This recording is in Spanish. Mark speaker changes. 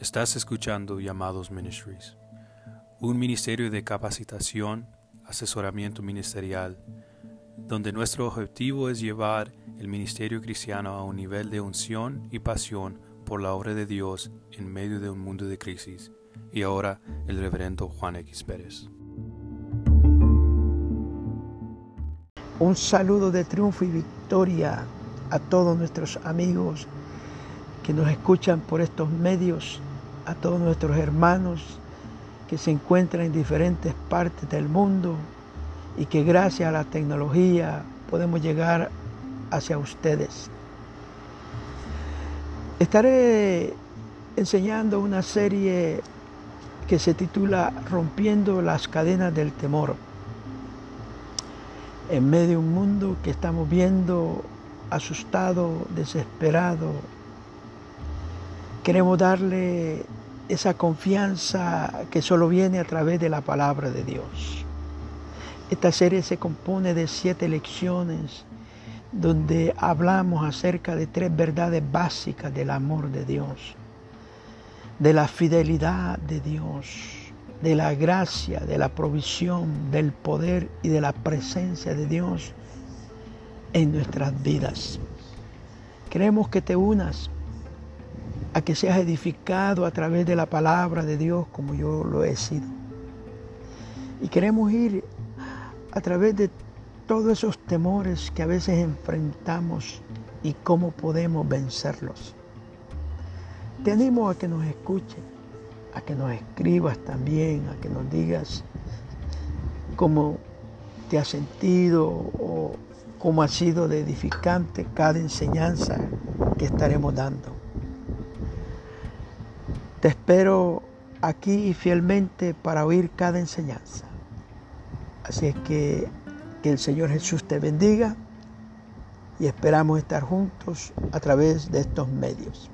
Speaker 1: Estás escuchando Llamados Ministries, un ministerio de capacitación, asesoramiento ministerial, donde nuestro objetivo es llevar el ministerio cristiano a un nivel de unción y pasión por la obra de Dios en medio de un mundo de crisis. Y ahora el reverendo Juan X Pérez.
Speaker 2: Un saludo de triunfo y victoria a todos nuestros amigos que nos escuchan por estos medios, a todos nuestros hermanos que se encuentran en diferentes partes del mundo y que gracias a la tecnología podemos llegar hacia ustedes. Estaré enseñando una serie que se titula Rompiendo las cadenas del temor. En medio de un mundo que estamos viendo asustado, desesperado, Queremos darle esa confianza que solo viene a través de la palabra de Dios. Esta serie se compone de siete lecciones donde hablamos acerca de tres verdades básicas del amor de Dios, de la fidelidad de Dios, de la gracia, de la provisión, del poder y de la presencia de Dios en nuestras vidas. Queremos que te unas a que seas edificado a través de la palabra de Dios como yo lo he sido. Y queremos ir a través de todos esos temores que a veces enfrentamos y cómo podemos vencerlos. Te animo a que nos escuches, a que nos escribas también, a que nos digas cómo te has sentido o cómo ha sido de edificante cada enseñanza que estaremos dando. Te espero aquí fielmente para oír cada enseñanza. Así es que que el Señor Jesús te bendiga y esperamos estar juntos a través de estos medios.